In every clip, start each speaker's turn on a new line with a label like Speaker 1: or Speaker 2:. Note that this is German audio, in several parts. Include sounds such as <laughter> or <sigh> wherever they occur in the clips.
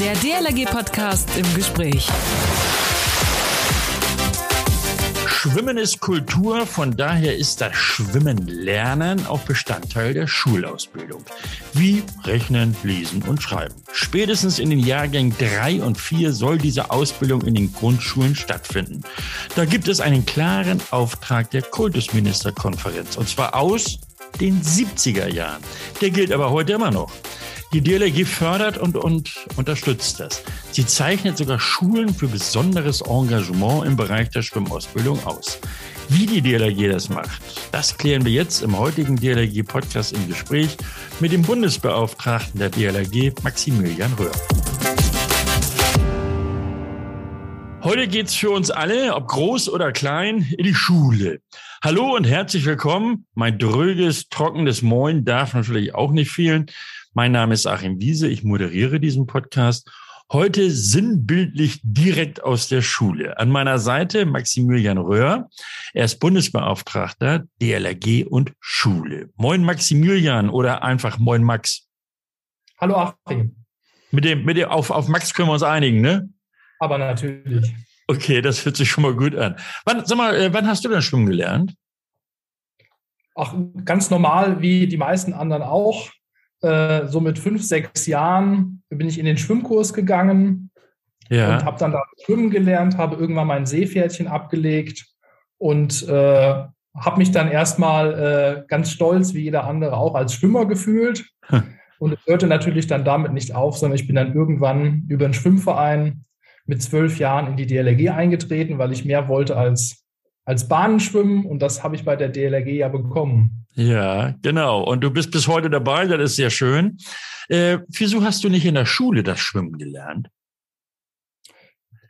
Speaker 1: Der DLRG-Podcast im Gespräch.
Speaker 2: Schwimmen ist Kultur, von daher ist das Schwimmen lernen auch Bestandteil der Schulausbildung. Wie Rechnen, Lesen und Schreiben. Spätestens in den Jahrgängen drei und vier soll diese Ausbildung in den Grundschulen stattfinden. Da gibt es einen klaren Auftrag der Kultusministerkonferenz und zwar aus den 70er Jahren. Der gilt aber heute immer noch. Die DLRG fördert und, und unterstützt das. Sie zeichnet sogar Schulen für besonderes Engagement im Bereich der Schwimmausbildung aus. Wie die DLRG das macht, das klären wir jetzt im heutigen DLRG-Podcast im Gespräch mit dem Bundesbeauftragten der DLRG, Maximilian Röhr. Heute geht's für uns alle, ob groß oder klein, in die Schule. Hallo und herzlich willkommen. Mein dröges, trockenes Moin darf natürlich auch nicht fehlen. Mein Name ist Achim Wiese, ich moderiere diesen Podcast. Heute sinnbildlich direkt aus der Schule. An meiner Seite Maximilian Röhr. Er ist Bundesbeauftragter DLRG und Schule. Moin Maximilian oder einfach Moin Max.
Speaker 3: Hallo Achim.
Speaker 2: Mit dem, mit dem, auf, auf Max können wir uns einigen, ne?
Speaker 3: Aber natürlich.
Speaker 2: Okay, das hört sich schon mal gut an. Wann, sag mal, äh, wann hast du denn schwimmen gelernt?
Speaker 3: Ach, ganz normal, wie die meisten anderen auch. Äh, so mit fünf, sechs Jahren bin ich in den Schwimmkurs gegangen ja. und habe dann da schwimmen gelernt, habe irgendwann mein Seepferdchen abgelegt und äh, habe mich dann erstmal äh, ganz stolz, wie jeder andere auch, als Schwimmer gefühlt. Hm. Und es hörte natürlich dann damit nicht auf, sondern ich bin dann irgendwann über einen Schwimmverein mit zwölf Jahren in die DLRG eingetreten, weil ich mehr wollte als, als Bahnenschwimmen und das habe ich bei der DLRG ja bekommen.
Speaker 2: Ja, genau. Und du bist bis heute dabei, das ist sehr schön. Äh, wieso hast du nicht in der Schule das Schwimmen gelernt?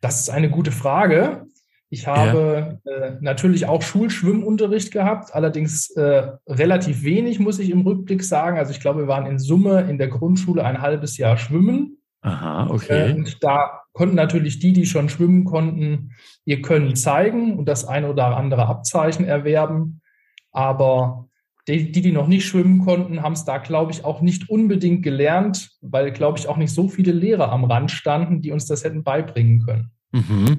Speaker 3: Das ist eine gute Frage. Ich habe ja. äh, natürlich auch Schulschwimmunterricht gehabt, allerdings äh, relativ wenig, muss ich im Rückblick sagen. Also ich glaube, wir waren in Summe in der Grundschule ein halbes Jahr schwimmen.
Speaker 2: Aha, okay.
Speaker 3: Äh, und da konnten natürlich die, die schon schwimmen konnten, ihr Können zeigen und das eine oder andere Abzeichen erwerben. Aber die, die, noch nicht schwimmen konnten, haben es da, glaube ich, auch nicht unbedingt gelernt, weil, glaube ich, auch nicht so viele Lehrer am Rand standen, die uns das hätten beibringen können.
Speaker 2: Mhm.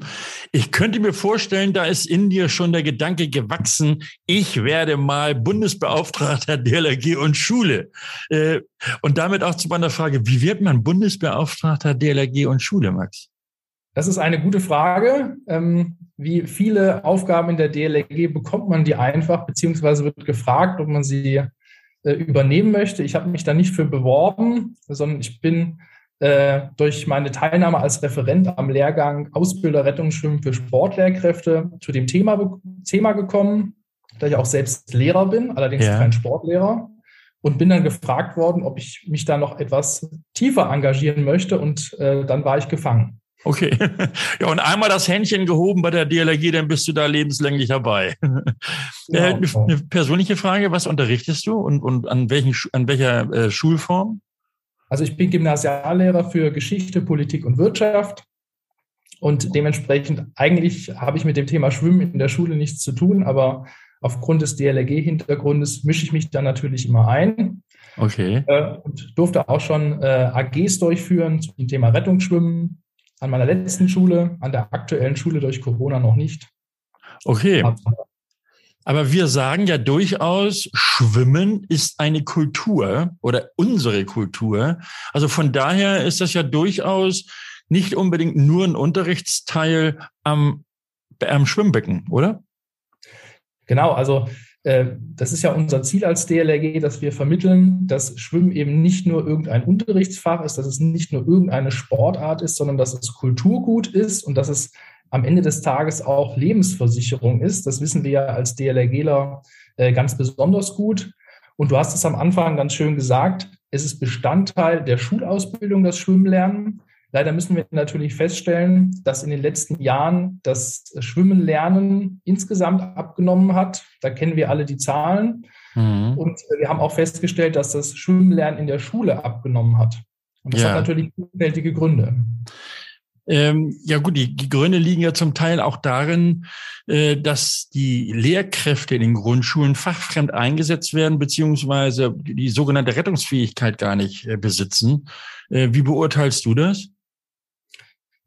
Speaker 2: Ich könnte mir vorstellen, da ist in dir schon der Gedanke gewachsen, ich werde mal Bundesbeauftragter DLRG und Schule. Äh, und damit auch zu meiner Frage, wie wird man Bundesbeauftragter DLRG und Schule, Max?
Speaker 3: Das ist eine gute Frage. Ähm, wie viele Aufgaben in der DLRG bekommt man die einfach, beziehungsweise wird gefragt, ob man sie äh, übernehmen möchte. Ich habe mich da nicht für beworben, sondern ich bin äh, durch meine Teilnahme als Referent am Lehrgang Ausbilder Rettungsschwimmen für Sportlehrkräfte zu dem Thema, Thema gekommen, da ich auch selbst Lehrer bin, allerdings ja. kein Sportlehrer. Und bin dann gefragt worden, ob ich mich da noch etwas tiefer engagieren möchte. Und äh, dann war ich gefangen.
Speaker 2: Okay. <laughs> Ja, und einmal das Händchen gehoben bei der DLRG, dann bist du da lebenslänglich dabei. <laughs> Äh, eine, eine, persönliche Frage, was unterrichtest du und, und an, welchen, an welcher äh, Schulform?
Speaker 3: Also ich bin Gymnasiallehrer für Geschichte, Politik und Wirtschaft. Und dementsprechend, eigentlich habe ich mit dem Thema Schwimmen in der Schule nichts zu tun, aber aufgrund des DLRG-Hintergrundes mische ich mich da natürlich immer ein.
Speaker 2: Okay.
Speaker 3: Äh, und durfte auch schon äh, AGs durchführen zum Thema Rettungsschwimmen, an meiner letzten Schule, an der aktuellen Schule durch Corona noch nicht.
Speaker 2: Okay. Aber wir sagen ja durchaus, Schwimmen ist eine Kultur oder unsere Kultur. Also von daher ist das ja durchaus nicht unbedingt nur ein Unterrichtsteil am, am Schwimmbecken, oder?
Speaker 3: Genau, also äh, das ist ja unser Ziel als DLRG, dass wir vermitteln, dass Schwimmen eben nicht nur irgendein Unterrichtsfach ist, dass es nicht nur irgendeine Sportart ist, sondern dass es Kulturgut ist und dass es am Ende des Tages auch Lebensversicherung ist. Das wissen wir ja als DLRGler äh, ganz besonders gut. Und du hast es am Anfang ganz schön gesagt, es ist Bestandteil der Schulausbildung, das Schwimmlernen. Leider müssen wir natürlich feststellen, dass in den letzten Jahren das Schwimmenlernen insgesamt abgenommen hat. Da kennen wir alle die Zahlen. Mhm. Und wir haben auch festgestellt, dass das Schwimmenlernen in der Schule abgenommen hat. Und das ja. hat natürlich vielfältige Gründe.
Speaker 2: Ähm, ja gut, die, Gründe liegen ja zum Teil auch darin, äh, dass die Lehrkräfte in den Grundschulen fachfremd eingesetzt werden, beziehungsweise die, die sogenannte Rettungsfähigkeit gar nicht äh, besitzen. Äh, wie beurteilst du das?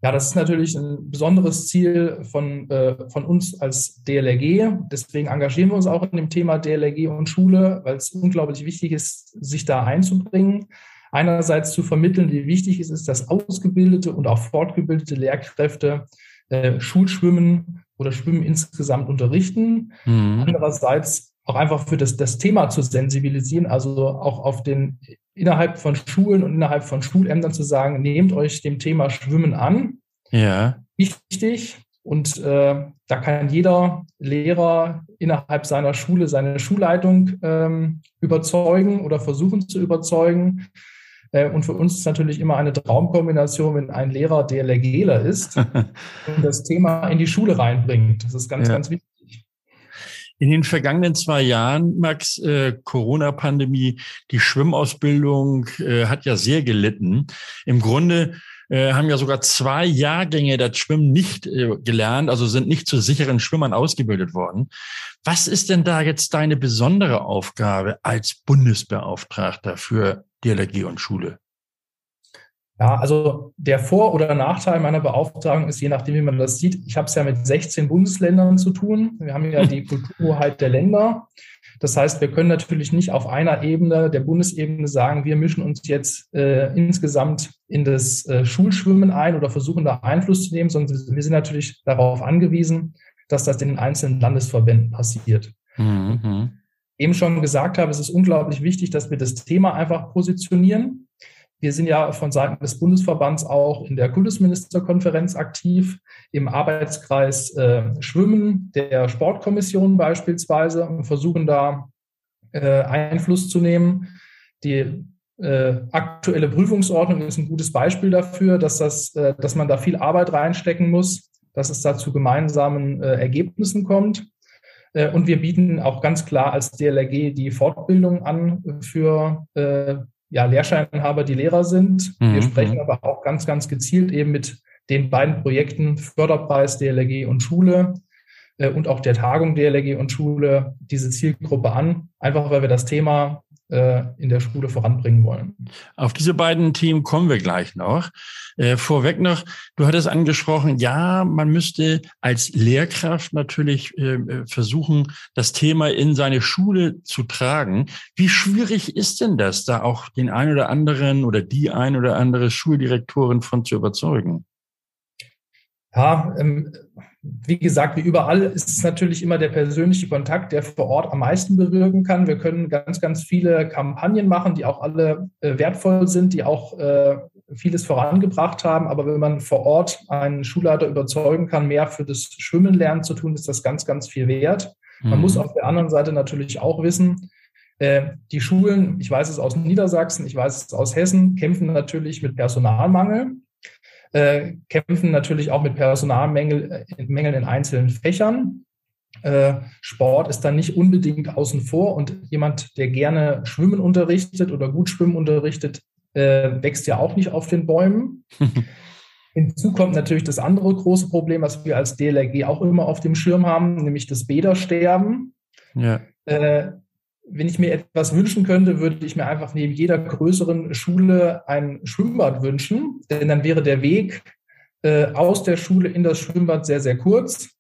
Speaker 3: Ja, das ist natürlich ein besonderes Ziel von, äh, von uns als DLRG. Deswegen engagieren wir uns auch in dem Thema DLRG und Schule, weil es unglaublich wichtig ist, sich da einzubringen. Einerseits zu vermitteln, wie wichtig es ist, dass ausgebildete und auch fortgebildete Lehrkräfte äh, Schulschwimmen oder Schwimmen insgesamt unterrichten. Mhm. Andererseits auch einfach für das, das Thema zu sensibilisieren, also auch auf den innerhalb von Schulen und innerhalb von Schulämtern zu sagen, nehmt euch dem Thema Schwimmen an.
Speaker 2: Ja.
Speaker 3: Wichtig. Und äh, da kann jeder Lehrer innerhalb seiner Schule seine Schulleitung ähm, überzeugen oder versuchen zu überzeugen. Äh, und für uns ist natürlich immer eine Traumkombination, wenn ein Lehrer DLRGler ist <laughs> und das Thema in die Schule reinbringt. Das ist ganz, ja. ganz wichtig.
Speaker 2: In den vergangenen zwei Jahren, Max, äh, Corona-Pandemie, die Schwimmausbildung äh, hat ja sehr gelitten. Im Grunde äh, haben ja sogar zwei Jahrgänge das Schwimmen nicht äh, gelernt, also sind nicht zu sicheren Schwimmern ausgebildet worden. Was ist denn da jetzt deine besondere Aufgabe als Bundesbeauftragter für DLRG und Schule?
Speaker 3: Ja, also der Vor- oder Nachteil meiner Beauftragung ist, je nachdem, wie man das sieht, ich habe es ja mit 16 Bundesländern zu tun. Wir haben ja die <laughs> Kulturhoheit der Länder. Das heißt, wir können natürlich nicht auf einer Ebene, der Bundesebene, sagen, wir mischen uns jetzt äh, insgesamt in das äh, Schulschwimmen ein oder versuchen da Einfluss zu nehmen, sondern wir sind natürlich darauf angewiesen, dass das in den einzelnen Landesverbänden passiert. Mhm. Eben schon gesagt habe, es ist unglaublich wichtig, dass wir das Thema einfach positionieren. Wir sind ja von Seiten des Bundesverbands auch in der Kultusministerkonferenz aktiv, im Arbeitskreis äh, Schwimmen der Sportkommission beispielsweise und versuchen da äh, Einfluss zu nehmen. Die äh, aktuelle Prüfungsordnung ist ein gutes Beispiel dafür, dass, das, äh, dass man da viel Arbeit reinstecken muss, dass es da zu gemeinsamen äh, Ergebnissen kommt. Äh, und wir bieten auch ganz klar als DLRG die Fortbildung an für ja, Lehrscheininhaber, die Lehrer sind. Mhm. Wir sprechen aber auch ganz, ganz gezielt eben mit den beiden Projekten Förderpreis DLRG und Schule äh, und auch der Tagung DLRG und Schule diese Zielgruppe an, einfach weil wir das Thema äh, in der Schule voranbringen wollen.
Speaker 2: Auf diese beiden Themen kommen wir gleich noch. Äh, vorweg noch, du hattest angesprochen, ja, man müsste als Lehrkraft natürlich äh, versuchen, das Thema in seine Schule zu tragen. Wie schwierig ist denn das, da auch den ein oder anderen oder die ein oder andere Schuldirektorin von zu überzeugen?
Speaker 3: Ja, ähm, wie gesagt, wie überall ist es natürlich immer der persönliche Kontakt, der vor Ort am meisten bewirken kann. Wir können ganz, ganz viele Kampagnen machen, die auch alle äh, wertvoll sind, die auch äh, vieles vorangebracht haben. Aber wenn man vor Ort einen Schulleiter überzeugen kann, mehr für das Schwimmen lernen zu tun, ist das ganz, ganz viel wert. Mhm. Man muss auf der anderen Seite natürlich auch wissen, äh, die Schulen, ich weiß es aus Niedersachsen, ich weiß es aus Hessen, kämpfen natürlich mit Personalmangel äh, kämpfen natürlich auch mit Personalmängeln äh, in einzelnen Fächern. Äh, Sport ist dann nicht unbedingt außen vor und jemand, der gerne Schwimmen unterrichtet oder gut Schwimmen unterrichtet, äh, wächst ja auch nicht auf den Bäumen. <laughs> Hinzu kommt natürlich das andere große Problem, was wir als DLRG auch immer auf dem Schirm haben, nämlich das Bädersterben. Ja. Äh, wenn ich mir etwas wünschen könnte, würde ich mir einfach neben jeder größeren Schule ein Schwimmbad wünschen, denn dann wäre der Weg äh, aus der Schule in das Schwimmbad sehr, sehr kurz.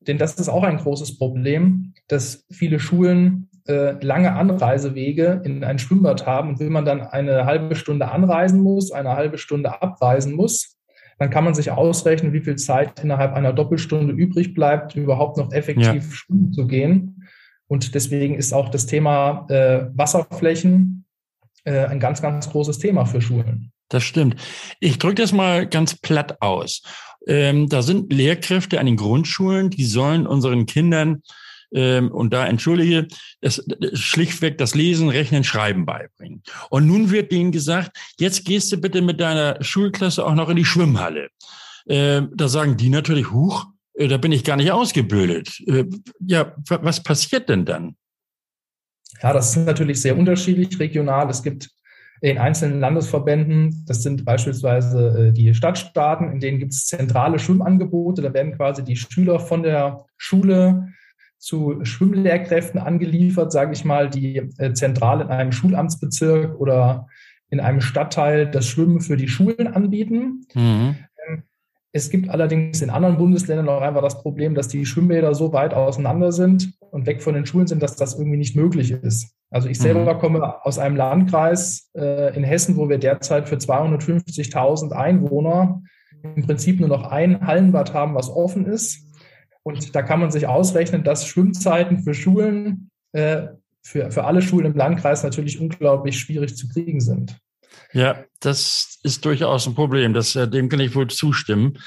Speaker 3: Denn das ist auch ein großes Problem, dass viele Schulen äh, lange Anreisewege in ein Schwimmbad haben. Und wenn man dann eine halbe Stunde anreisen muss, eine halbe Stunde abreisen muss, dann kann man sich ausrechnen, wie viel Zeit innerhalb einer Doppelstunde übrig bleibt, überhaupt noch effektiv ja. schwimmen zu gehen. Und deswegen ist auch das Thema äh, Wasserflächen äh, ein ganz, ganz großes Thema für Schulen.
Speaker 2: Das stimmt. Ich drücke das mal ganz platt aus. Ähm, da sind Lehrkräfte an den Grundschulen, die sollen unseren Kindern ähm, und da entschuldige, es, schlichtweg das Lesen, Rechnen, Schreiben beibringen. Und nun wird denen gesagt, jetzt gehst du bitte mit deiner Schulklasse auch noch in die Schwimmhalle. Ähm, da sagen die natürlich, huch, da bin ich gar nicht ausgebildet. Äh, ja, was passiert denn dann?
Speaker 3: Ja, das ist natürlich sehr unterschiedlich regional. Es gibt in einzelnen Landesverbänden, das sind beispielsweise äh, die Stadtstaaten, in denen gibt es zentrale Schwimmangebote. Da werden quasi die Schüler von der Schule zu Schwimmlehrkräften angeliefert, sage ich mal, die zentral in einem Schulamtsbezirk oder in einem Stadtteil das Schwimmen für die Schulen anbieten. Mhm. Es gibt allerdings in anderen Bundesländern auch einfach das Problem, dass die Schwimmbäder so weit auseinander sind und weg von den Schulen sind, dass das irgendwie nicht möglich ist. Also ich selber mhm. komme aus einem Landkreis äh, in Hessen, wo wir derzeit für 250.000 Einwohner im Prinzip nur noch ein Hallenbad haben, was offen ist. Und da kann man sich ausrechnen, dass Schwimmzeiten für Schulen, äh, für, für alle Schulen im Landkreis natürlich unglaublich schwierig zu kriegen sind.
Speaker 2: Ja, das ist durchaus ein Problem. Das, äh, dem kann ich wohl zustimmen.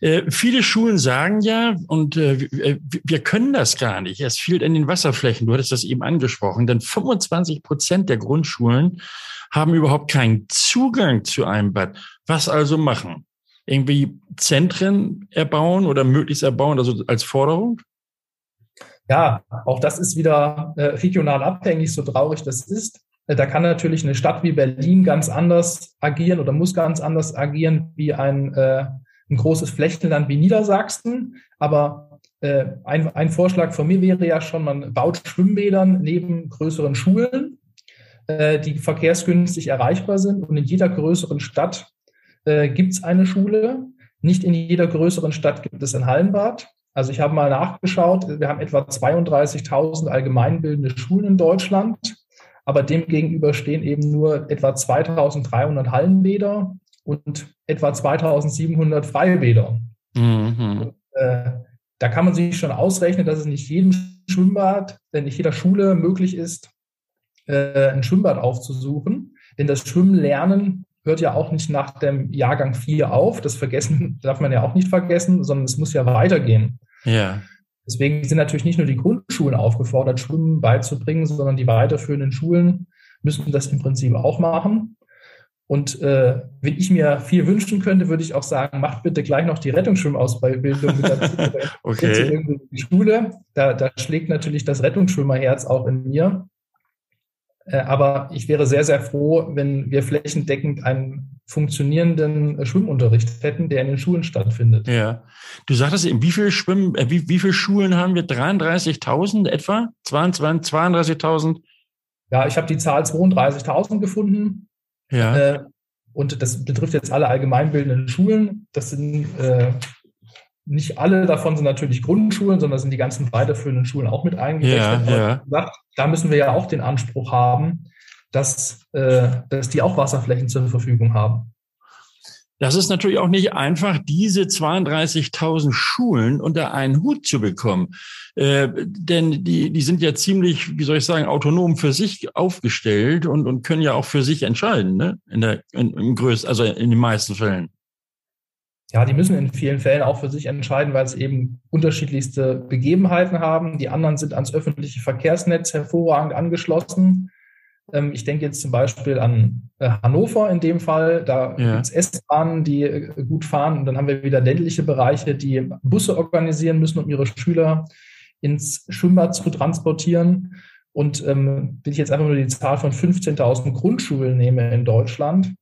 Speaker 2: Äh, viele Schulen sagen ja, und äh, wir können das gar nicht. Es fehlt in den Wasserflächen. Du hattest das eben angesprochen, denn 25 Prozent der Grundschulen haben überhaupt keinen Zugang zu einem Bad. Was also machen? Irgendwie Zentren erbauen oder möglichst erbauen, also als Forderung?
Speaker 3: Ja, auch das ist wieder äh, regional abhängig, so traurig das ist. Äh, da kann natürlich eine Stadt wie Berlin ganz anders agieren oder muss ganz anders agieren wie ein, äh, ein großes Flächenland wie Niedersachsen. Aber äh, ein, ein Vorschlag von mir wäre ja schon, man baut Schwimmbädern neben größeren Schulen, äh, die verkehrsgünstig erreichbar sind. Und in jeder größeren Stadt äh, gibt es eine Schule. Nicht in jeder größeren Stadt gibt es ein Hallenbad. Also ich habe mal nachgeschaut, wir haben etwa 32.000 allgemeinbildende Schulen in Deutschland, aber demgegenüber stehen eben nur etwa 2.300 Hallenbäder und etwa 2.700 Freibäder. Mhm. Und, äh, da kann man sich schon ausrechnen, dass es nicht jedem Schwimmbad, denn nicht jeder Schule möglich ist, äh, ein Schwimmbad aufzusuchen. Denn das Schwimmen hört ja auch nicht nach dem Jahrgang 4 auf. Das vergessen darf man ja auch nicht vergessen, sondern es muss ja weitergehen.
Speaker 2: Ja.
Speaker 3: Deswegen sind natürlich nicht nur die Grundschulen aufgefordert, Schwimmen beizubringen, sondern die weiterführenden Schulen müssen das im Prinzip auch machen. Und äh, wenn ich mir viel wünschen könnte, würde ich auch sagen, macht bitte gleich noch die Rettungsschwimmausbildung mit dazu. <laughs>
Speaker 2: okay.
Speaker 3: Die Schule, da, da schlägt natürlich das Rettungsschwimmerherz auch in mir. Äh, aber ich wäre sehr, sehr froh, wenn wir flächendeckend einen funktionierenden äh, Schwimmunterricht hätten, der in den Schulen stattfindet.
Speaker 2: Ja. Du sagtest eben, wie viele Schwimmen, äh, wie, wie viele Schulen haben wir? 33.000 etwa? 32.000?
Speaker 3: Ja, ich habe die Zahl 32.000 gefunden.
Speaker 2: Ja.
Speaker 3: Äh, und das betrifft jetzt alle allgemeinbildenden Schulen. Das sind äh, nicht alle davon sind natürlich Grundschulen, sondern sind die ganzen weiterführenden Schulen auch mit eingerechnet.
Speaker 2: Ja, ja.
Speaker 3: da müssen wir ja auch den Anspruch haben, dass, äh, dass die auch Wasserflächen zur Verfügung haben.
Speaker 2: Das ist natürlich auch nicht einfach, diese 32.000 Schulen unter einen Hut zu bekommen. Äh, denn die, die sind ja ziemlich, wie soll ich sagen, autonom für sich aufgestellt und, und können ja auch für sich entscheiden, ne? In der, in, im größten, also in den meisten Fällen
Speaker 3: ja, die müssen in vielen Fällen auch für sich entscheiden, weil es eben unterschiedlichste Begebenheiten haben. Die anderen sind ans öffentliche Verkehrsnetz hervorragend angeschlossen. Ähm, ich denke jetzt zum Beispiel an äh, Hannover in dem Fall. Da ja. gibt es S-Bahnen, die äh, gut fahren. Und dann haben wir wieder ländliche Bereiche, die Busse organisieren müssen, um ihre Schüler ins Schwimmbad zu transportieren. Und ähm, wenn ich jetzt einfach nur die Zahl von 15.000 Grundschulen nehme in Deutschland,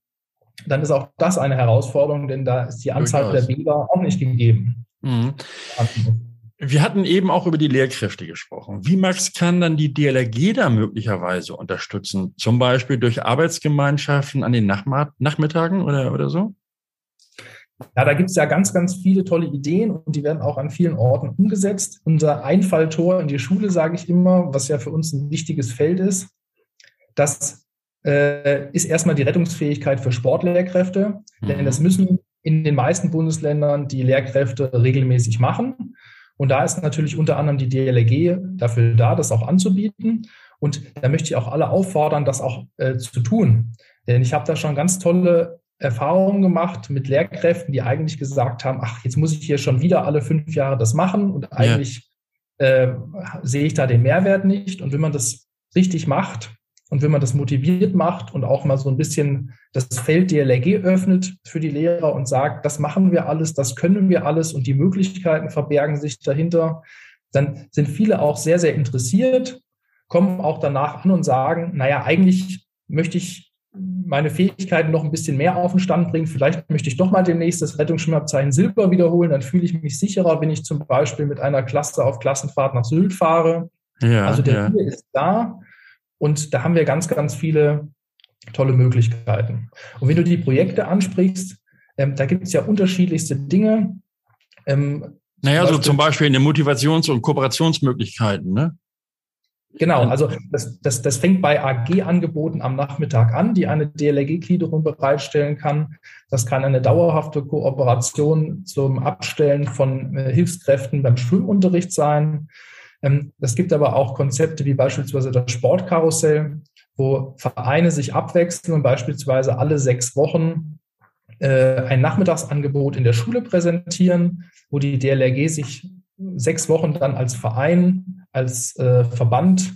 Speaker 3: dann ist auch das eine Herausforderung, denn da ist die Anzahl Durchaus. der Bilder auch nicht gegeben. Mhm.
Speaker 2: Wir hatten eben auch über die Lehrkräfte gesprochen. Wie, Max, kann dann die DLRG da möglicherweise unterstützen? Zum Beispiel durch Arbeitsgemeinschaften an den Nachmittagen oder, oder so?
Speaker 3: Ja, da gibt es ja ganz, ganz viele tolle Ideen und die werden auch an vielen Orten umgesetzt. Unser Einfalltor in die Schule, sage ich immer, was ja für uns ein wichtiges Feld ist, dass äh, ist erstmal die Rettungsfähigkeit für Sportlehrkräfte. Mhm. Denn das müssen in den meisten Bundesländern die Lehrkräfte regelmäßig machen. Und da ist natürlich unter anderem die DLRG dafür da, das auch anzubieten. Und da möchte ich auch alle auffordern, das auch äh, zu tun. Denn ich habe da schon ganz tolle Erfahrungen gemacht mit Lehrkräften, die eigentlich gesagt haben, ach, jetzt muss ich hier schon wieder alle fünf Jahre das machen und eigentlich ja. äh, sehe ich da den Mehrwert nicht. Und wenn man das richtig macht, und wenn man das motiviert macht und auch mal so ein bisschen das Feld DLRG öffnet für die Lehrer und sagt, das machen wir alles, das können wir alles und die Möglichkeiten verbergen sich dahinter, dann sind viele auch sehr, sehr interessiert, kommen auch danach an und sagen, naja, eigentlich möchte ich meine Fähigkeiten noch ein bisschen mehr auf den Stand bringen. Vielleicht möchte ich doch mal demnächst das Rettungsschwimmabzeichen Silber wiederholen. Dann fühle ich mich sicherer, wenn ich zum Beispiel mit einer Klasse auf Klassenfahrt nach Sylt fahre. Ja, also der ja. Wille ist da. Und da haben wir ganz, ganz viele tolle Möglichkeiten. Und wenn du die Projekte ansprichst, Ähm, da gibt es ja unterschiedlichste Dinge.
Speaker 2: Ähm, naja, so zum Beispiel in den Motivations- und Kooperationsmöglichkeiten, ne?
Speaker 3: Genau, also das, das, das fängt bei AG-Angeboten am Nachmittag an, die eine DLRG-Gliederung bereitstellen kann. Das kann eine dauerhafte Kooperation zum Abstellen von äh, Hilfskräften beim Schwimmunterricht sein. Ähm, es gibt aber auch Konzepte wie beispielsweise das Sportkarussell, wo Vereine sich abwechseln und beispielsweise alle sechs Wochen äh, ein Nachmittagsangebot in der Schule präsentieren, wo die DLRG sich sechs Wochen dann als Verein, als äh, Verband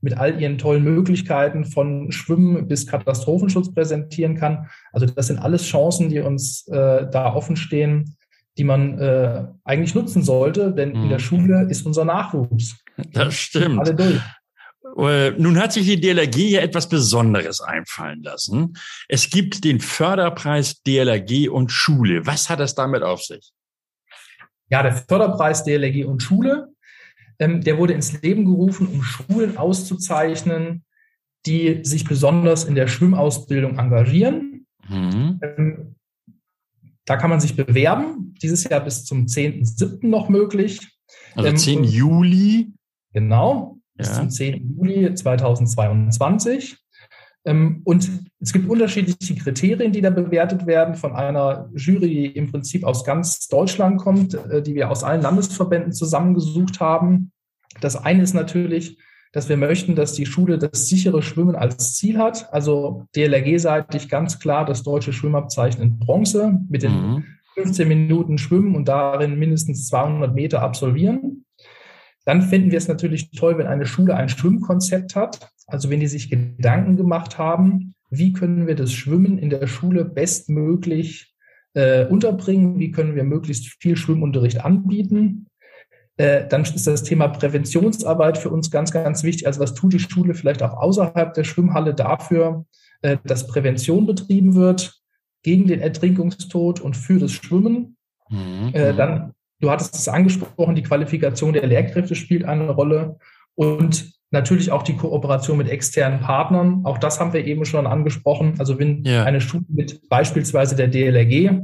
Speaker 3: mit all ihren tollen Möglichkeiten von Schwimmen bis Katastrophenschutz präsentieren kann. Also das sind alles Chancen, die uns äh, da offen stehen, die man äh, eigentlich nutzen sollte, denn mhm. in der mhm. Schule ist unser Nachwuchs.
Speaker 2: Das stimmt. Alle durch. Äh, nun hat sich die DLRG ja etwas Besonderes einfallen lassen. Es gibt den Förderpreis DLRG und Schule. Was hat das damit auf sich?
Speaker 3: Ja, der Förderpreis DLRG und Schule, ähm, der wurde ins Leben gerufen, um Schulen auszuzeichnen, die sich besonders in der Schwimmausbildung engagieren. Mhm. Ähm, da kann man sich bewerben. Dieses Jahr bis zum 10.7. noch möglich.
Speaker 2: Also 10 ähm, Juli.
Speaker 3: Genau, bis ja. zum 10. Juli 2022. Ähm, und es gibt unterschiedliche Kriterien, die da bewertet werden von einer Jury, die im Prinzip aus ganz Deutschland kommt, äh, die wir aus allen Landesverbänden zusammengesucht haben. Das eine ist natürlich, dass wir möchten, dass die Schule das sichere Schwimmen als Ziel hat. Also DLRG-seitig ganz klar das deutsche Schwimmabzeichen in Bronze mit den mhm. 15 Minuten Schwimmen und darin mindestens 200 Meter absolvieren. Dann finden wir es natürlich toll, wenn eine Schule ein Schwimmkonzept hat. Also wenn die sich Gedanken gemacht haben, wie können wir das Schwimmen in der Schule bestmöglich äh, unterbringen, wie können wir möglichst viel Schwimmunterricht anbieten. Äh, dann ist das Thema Präventionsarbeit für uns ganz, ganz wichtig. Also was tut die Schule vielleicht auch außerhalb der Schwimmhalle dafür, äh, dass Prävention betrieben wird gegen den Ertrinkungstod und für das Schwimmen. Mhm. Äh, dann Du hattest es angesprochen, die Qualifikation der Lehrkräfte spielt eine Rolle und natürlich auch die Kooperation mit externen Partnern. Auch das haben wir eben schon angesprochen. Also wenn ja. eine Schule mit beispielsweise der DLRG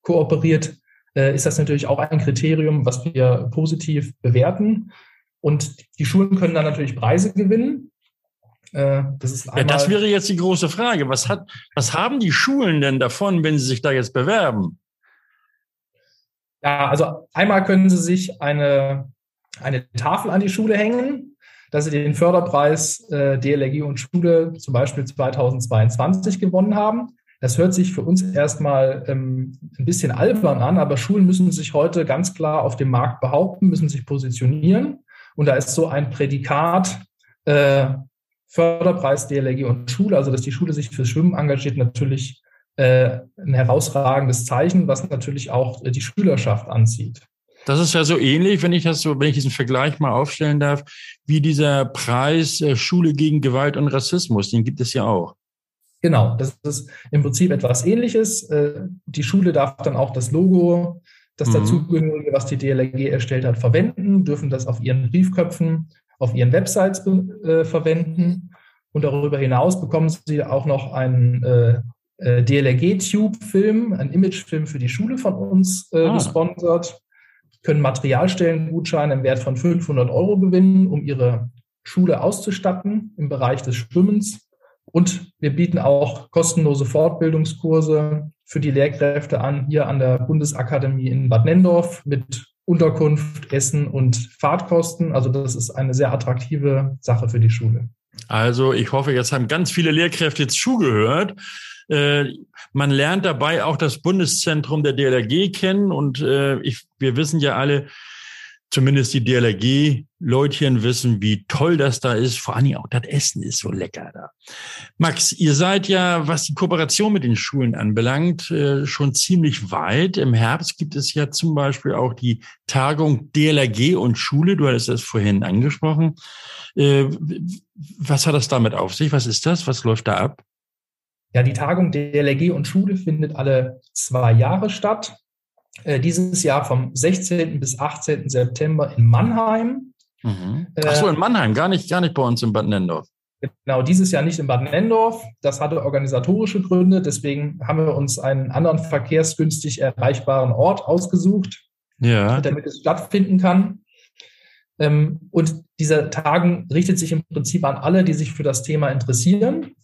Speaker 3: kooperiert, äh, ist das natürlich auch ein Kriterium, was wir positiv bewerten. Und die Schulen können dann natürlich Preise gewinnen.
Speaker 2: Äh, das, ist ja, das wäre jetzt die große Frage. Was, hat, was haben die Schulen denn davon, wenn sie sich da jetzt bewerben?
Speaker 3: Ja, also einmal können Sie sich eine, eine Tafel an die Schule hängen, dass Sie den Förderpreis äh, DLRG und Schule zum Beispiel 2022 gewonnen haben. Das hört sich für uns erstmal ähm, ein bisschen albern an, aber Schulen müssen sich heute ganz klar auf dem Markt behaupten, müssen sich positionieren. Und da ist so ein Prädikat äh, Förderpreis DLRG und Schule, also dass die Schule sich fürs Schwimmen engagiert, natürlich äh, ein herausragendes Zeichen, was natürlich auch äh, die Schülerschaft anzieht.
Speaker 2: Das ist ja so ähnlich, wenn ich das so, wenn ich diesen Vergleich mal aufstellen darf, wie dieser Preis äh, Schule gegen Gewalt und Rassismus, den gibt es ja auch.
Speaker 3: Genau, das ist im Prinzip etwas ähnliches. Die Schule darf dann auch das Logo, das mhm. dazugehörige, was die DLRG erstellt hat, verwenden, dürfen das auf ihren Briefköpfen, auf ihren Websites äh, verwenden. Und darüber hinaus bekommen sie auch noch einen äh, äh, DLRG-Tube-Film, ein Imagefilm für die Schule von uns äh, ah. gesponsert, können Materialstellengutscheine im Wert von 500 Euro gewinnen, um ihre Schule auszustatten im Bereich des Schwimmens. Und wir bieten auch kostenlose Fortbildungskurse für die Lehrkräfte an, hier an der Bundesakademie in Bad Nendorf mit Unterkunft, Essen und Fahrtkosten. Also das ist eine sehr attraktive Sache für die Schule.
Speaker 2: Also ich hoffe, jetzt haben ganz viele Lehrkräfte jetzt zugehört äh, man lernt dabei auch das Bundeszentrum der DLRG kennen und äh, ich, wir wissen ja alle, zumindest die DLRG-Leutchen wissen, wie toll das da ist. Vor allem auch das Essen ist so lecker da. Max, ihr seid ja, was die Kooperation mit den Schulen anbelangt, äh, schon ziemlich weit. Im Herbst gibt es ja zum Beispiel auch die Tagung DLRG und Schule. Du hattest das vorhin angesprochen. Äh, was hat das damit auf sich? Was ist das? Was läuft da ab?
Speaker 3: Ja, die Tagung DLRG und Schule findet alle zwei Jahre statt. Äh, dieses Jahr vom 16. bis 18. September in Mannheim.
Speaker 2: Mhm. Ach so, in Mannheim, gar nicht, gar nicht bei uns in Bad Nendorf.
Speaker 3: Genau, dieses Jahr nicht in Bad Nendorf. Das hatte organisatorische Gründe. Deswegen haben wir uns einen anderen verkehrsgünstig erreichbaren Ort ausgesucht, ja. damit es stattfinden kann. Ähm, und diese Tagung richtet sich im Prinzip an alle, die sich für das Thema interessieren.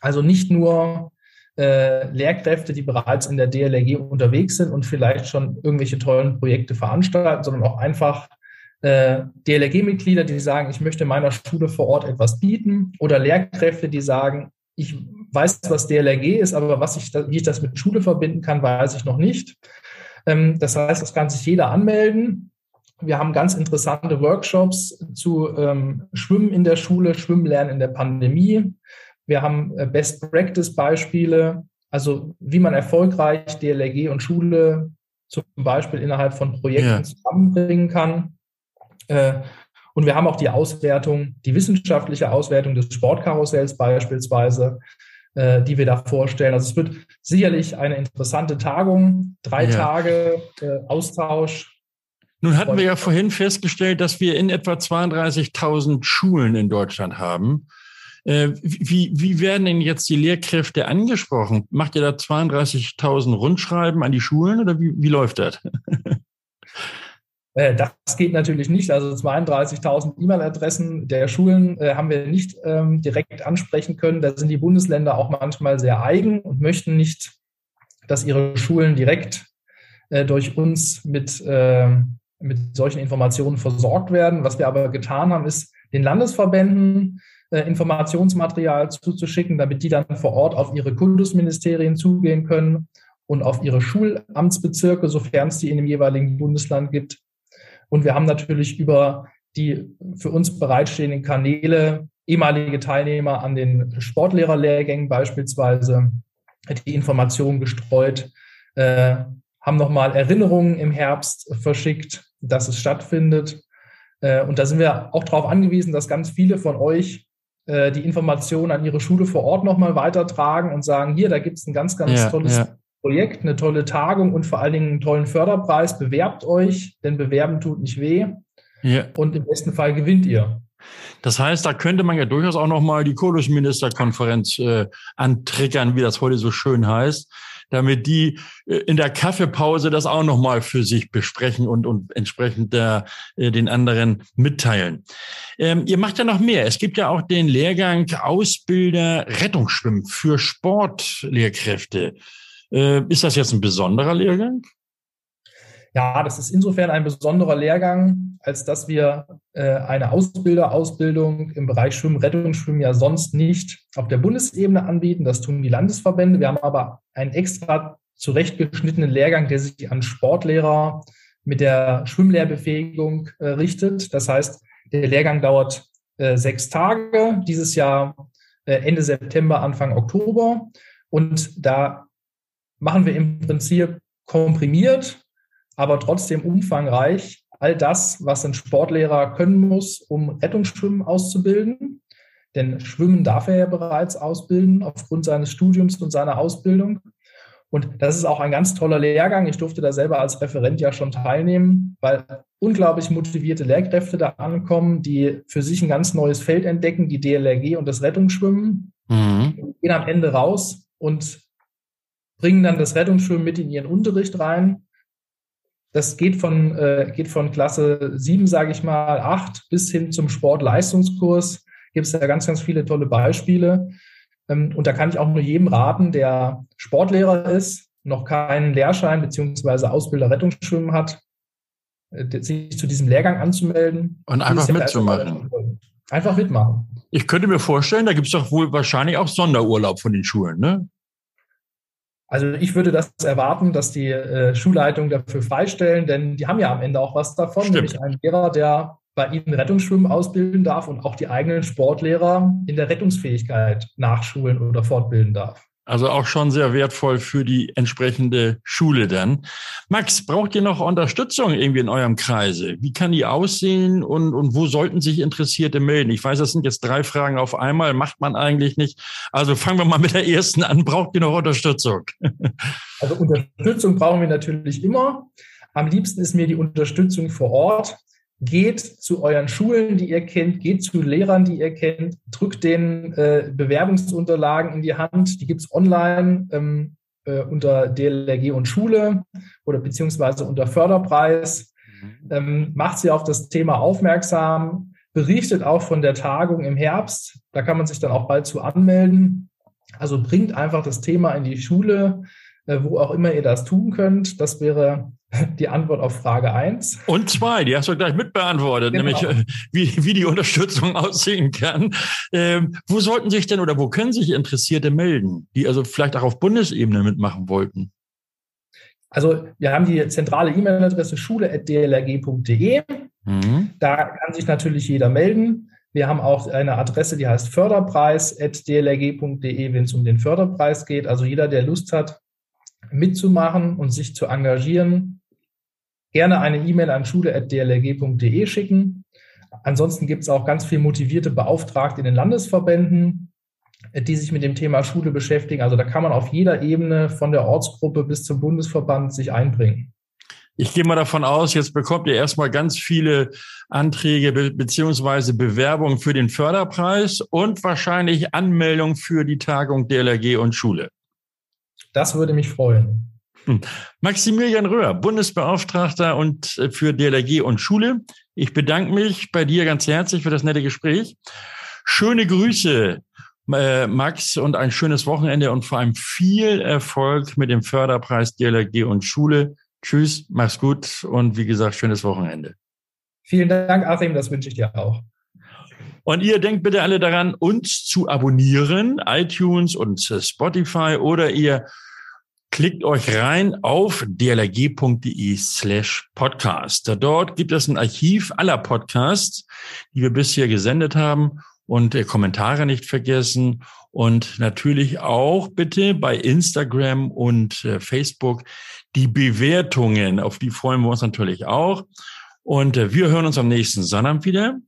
Speaker 3: Also nicht nur äh, Lehrkräfte, die bereits in der DLRG unterwegs sind und vielleicht schon irgendwelche tollen Projekte veranstalten, sondern auch einfach äh, DLRG-Mitglieder, die sagen, ich möchte meiner Schule vor Ort etwas bieten oder Lehrkräfte, die sagen, ich weiß, was DLRG ist, aber was ich, wie ich das mit Schule verbinden kann, weiß ich noch nicht. Ähm, das heißt, das kann sich jeder anmelden. Wir haben ganz interessante Workshops zu ähm, Schwimmen in der Schule, Schwimmen lernen in der Pandemie. Wir haben äh, Best-Practice-Beispiele, also wie man erfolgreich DLRG und Schule zum Beispiel innerhalb von Projekten ja. zusammenbringen kann. Äh, und wir haben auch die Auswertung, die wissenschaftliche Auswertung des Sportkarussells beispielsweise, äh, die wir da vorstellen. Also es wird sicherlich eine interessante Tagung, drei ja. Tage Austausch.
Speaker 2: Nun hatten wir ja vorhin festgestellt, dass wir in etwa 32.000 Schulen in Deutschland haben. Wie, wie werden denn jetzt die Lehrkräfte angesprochen? Macht ihr da 32.000 Rundschreiben an die Schulen oder wie, wie läuft das?
Speaker 3: Äh, das geht natürlich nicht. Also 32.000 E-Mail-Adressen der Schulen äh, haben wir nicht ähm, direkt ansprechen können. Da sind die Bundesländer auch manchmal sehr eigen und möchten nicht, dass ihre Schulen direkt äh, durch uns mit, äh, mit solchen Informationen versorgt werden. Was wir aber getan haben, ist, den Landesverbänden äh, Informationsmaterial zuzuschicken, damit die dann vor Ort auf ihre Kultusministerien zugehen können und auf ihre Schulamtsbezirke, sofern es die in dem jeweiligen Bundesland gibt, und wir haben natürlich über die für uns bereitstehenden Kanäle ehemalige Teilnehmer an den Sportlehrerlehrgängen beispielsweise die Informationen gestreut, äh, haben nochmal Erinnerungen im Herbst verschickt, dass es stattfindet. Äh, und da sind wir auch darauf angewiesen, dass ganz viele von euch äh, die Informationen an ihre Schule vor Ort nochmal weitertragen und sagen, hier, da gibt es ein ganz, ganz ja, tolles ja. Projekt, eine tolle Tagung und vor allen Dingen einen tollen Förderpreis. Bewerbt euch, denn bewerben tut nicht weh. Ja. Und im besten Fall gewinnt ihr.
Speaker 2: Das heißt, da könnte man ja durchaus auch nochmal die Kultusministerkonferenz äh, antriggern, wie das heute so schön heißt, damit die äh, in der Kaffeepause das auch nochmal für sich besprechen und, und entsprechend äh, den anderen mitteilen. Ähm, ihr macht ja noch mehr. Es gibt ja auch den Lehrgang Ausbilder Rettungsschwimmen für Sportlehrkräfte. Äh, ist das jetzt ein besonderer Lehrgang?
Speaker 3: Ja, das ist insofern ein besonderer Lehrgang, als dass wir äh, eine Ausbilderausbildung im Bereich Schwimmen, Rettungsschwimmen ja sonst nicht auf der Bundesebene anbieten. Das tun die Landesverbände. Wir haben aber einen extra zurechtgeschnittenen Lehrgang, der sich an Sportlehrer mit der Schwimmlehrbefähigung äh, richtet. Das heißt, der Lehrgang dauert äh, sechs Tage, dieses Jahr äh, Ende September, Anfang Oktober. Und da machen wir im Prinzip komprimiert, aber trotzdem umfangreich all das, was ein Sportlehrer können muss, um Rettungsschwimmen auszubilden. Denn Schwimmen darf er ja bereits ausbilden aufgrund seines Studiums und seiner Ausbildung. Und das ist auch ein ganz toller Lehrgang. Ich durfte da selber als Referent ja schon teilnehmen, weil unglaublich motivierte Lehrkräfte da ankommen, die für sich ein ganz neues Feld entdecken, die DLRG und das Rettungsschwimmen. Mhm. Gehen am Ende raus und bringen dann das Rettungsschwimmen mit in ihren Unterricht rein. Das geht von, äh, geht von Klasse 7, sage ich mal, 8 bis hin zum Sportleistungskurs. Gibt es da ganz, ganz viele tolle Beispiele. Ähm, und da kann ich auch nur jedem raten, der Sportlehrer ist, noch keinen Lehrschein beziehungsweise Ausbilder Rettungsschwimmen hat, äh, sich zu diesem Lehrgang anzumelden.
Speaker 2: Und einfach mitzumachen.
Speaker 3: Einfach mitmachen.
Speaker 2: Ich könnte mir vorstellen, da gibt es doch wohl wahrscheinlich auch Sonderurlaub von den Schulen, ne?
Speaker 3: Also ich würde das erwarten, dass die äh, Schulleitungen dafür freistellen, denn die haben ja am Ende auch was davon, Stimmt. nämlich einen Lehrer, der bei ihnen Rettungsschwimmen ausbilden darf und auch die eigenen Sportlehrer in der Rettungsfähigkeit nachschulen oder fortbilden darf.
Speaker 2: Also auch schon sehr wertvoll für die entsprechende Schule dann. Max, braucht ihr noch Unterstützung irgendwie in eurem Kreise? Wie kann die aussehen und, und wo sollten sich Interessierte melden? Ich weiß, das sind jetzt drei Fragen auf einmal, macht man eigentlich nicht. Also fangen wir mal mit der ersten an. Braucht ihr noch Unterstützung?
Speaker 3: Also Unterstützung brauchen wir natürlich immer. Am liebsten ist mir die Unterstützung vor Ort. Geht zu euren Schulen, die ihr kennt, geht zu Lehrern, die ihr kennt, drückt den äh, Bewerbungsunterlagen in die Hand. Die gibt es online ähm, äh, unter DLRG und Schule oder beziehungsweise unter Förderpreis. Mhm. Ähm, macht sie auf das Thema aufmerksam, berichtet auch von der Tagung im Herbst. Da kann man sich dann auch bald zu anmelden. Also bringt einfach das Thema in die Schule, äh, wo auch immer ihr das tun könnt. Das wäre die Antwort auf Frage 1.
Speaker 2: Und zwei, die hast du gleich mitbeantwortet, genau. nämlich äh, wie, wie die Unterstützung <laughs> aussehen kann. Ähm, wo sollten sich denn oder wo können sich Interessierte melden, die also vielleicht auch auf Bundesebene mitmachen wollten?
Speaker 3: Also wir haben die zentrale E-Mail-Adresse schule.dlrg.de. Mhm. Da kann sich natürlich jeder melden. Wir haben auch eine Adresse, die heißt förderpreis.dlrg.de, wenn es um den Förderpreis geht. Also jeder, der Lust hat, mitzumachen und sich zu engagieren, gerne eine E-Mail an schule.dlrg.de schicken. Ansonsten gibt es auch ganz viel motivierte Beauftragte in den Landesverbänden, die sich mit dem Thema Schule beschäftigen. Also da kann man auf jeder Ebene von der Ortsgruppe bis zum Bundesverband sich einbringen.
Speaker 2: Ich gehe mal davon aus, jetzt bekommt ihr erstmal ganz viele Anträge be beziehungsweise Bewerbungen für den Förderpreis und wahrscheinlich Anmeldung für die Tagung DLRG und Schule.
Speaker 3: Das würde mich freuen.
Speaker 2: Hm. Maximilian Röhr, Bundesbeauftragter und äh, für DLRG und Schule. Ich bedanke mich bei dir ganz herzlich für das nette Gespräch. Schöne Grüße, äh, Max, und ein schönes Wochenende und vor allem viel Erfolg mit dem Förderpreis DLRG und Schule. Tschüss, mach's gut und wie gesagt, schönes Wochenende.
Speaker 3: Vielen Dank, Achim, das wünsche ich dir auch.
Speaker 2: Und ihr denkt bitte alle daran, uns zu abonnieren, iTunes und Spotify oder ihr klickt euch rein auf dlrg.de slash podcast. Dort gibt es ein Archiv aller Podcasts, die wir bisher gesendet haben und äh, Kommentare nicht vergessen und natürlich auch bitte bei Instagram und äh, Facebook die Bewertungen, auf die freuen wir uns natürlich auch. Und äh, wir hören uns am nächsten Sonnabend wieder.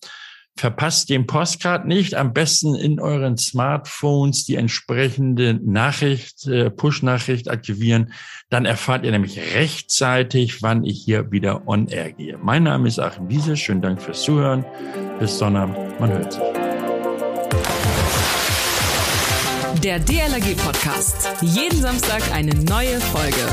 Speaker 2: Verpasst den Postcard nicht. Am besten in euren Smartphones die entsprechende Nachricht, äh, Push-Nachricht aktivieren. Dann erfahrt ihr nämlich rechtzeitig, wann ich hier wieder on air gehe. Mein Name ist Achim Wiese. Schönen Dank fürs Zuhören. Bis Sonnabend. Man hört sich.
Speaker 1: Der DLRG Podcast. Jeden Samstag eine neue Folge.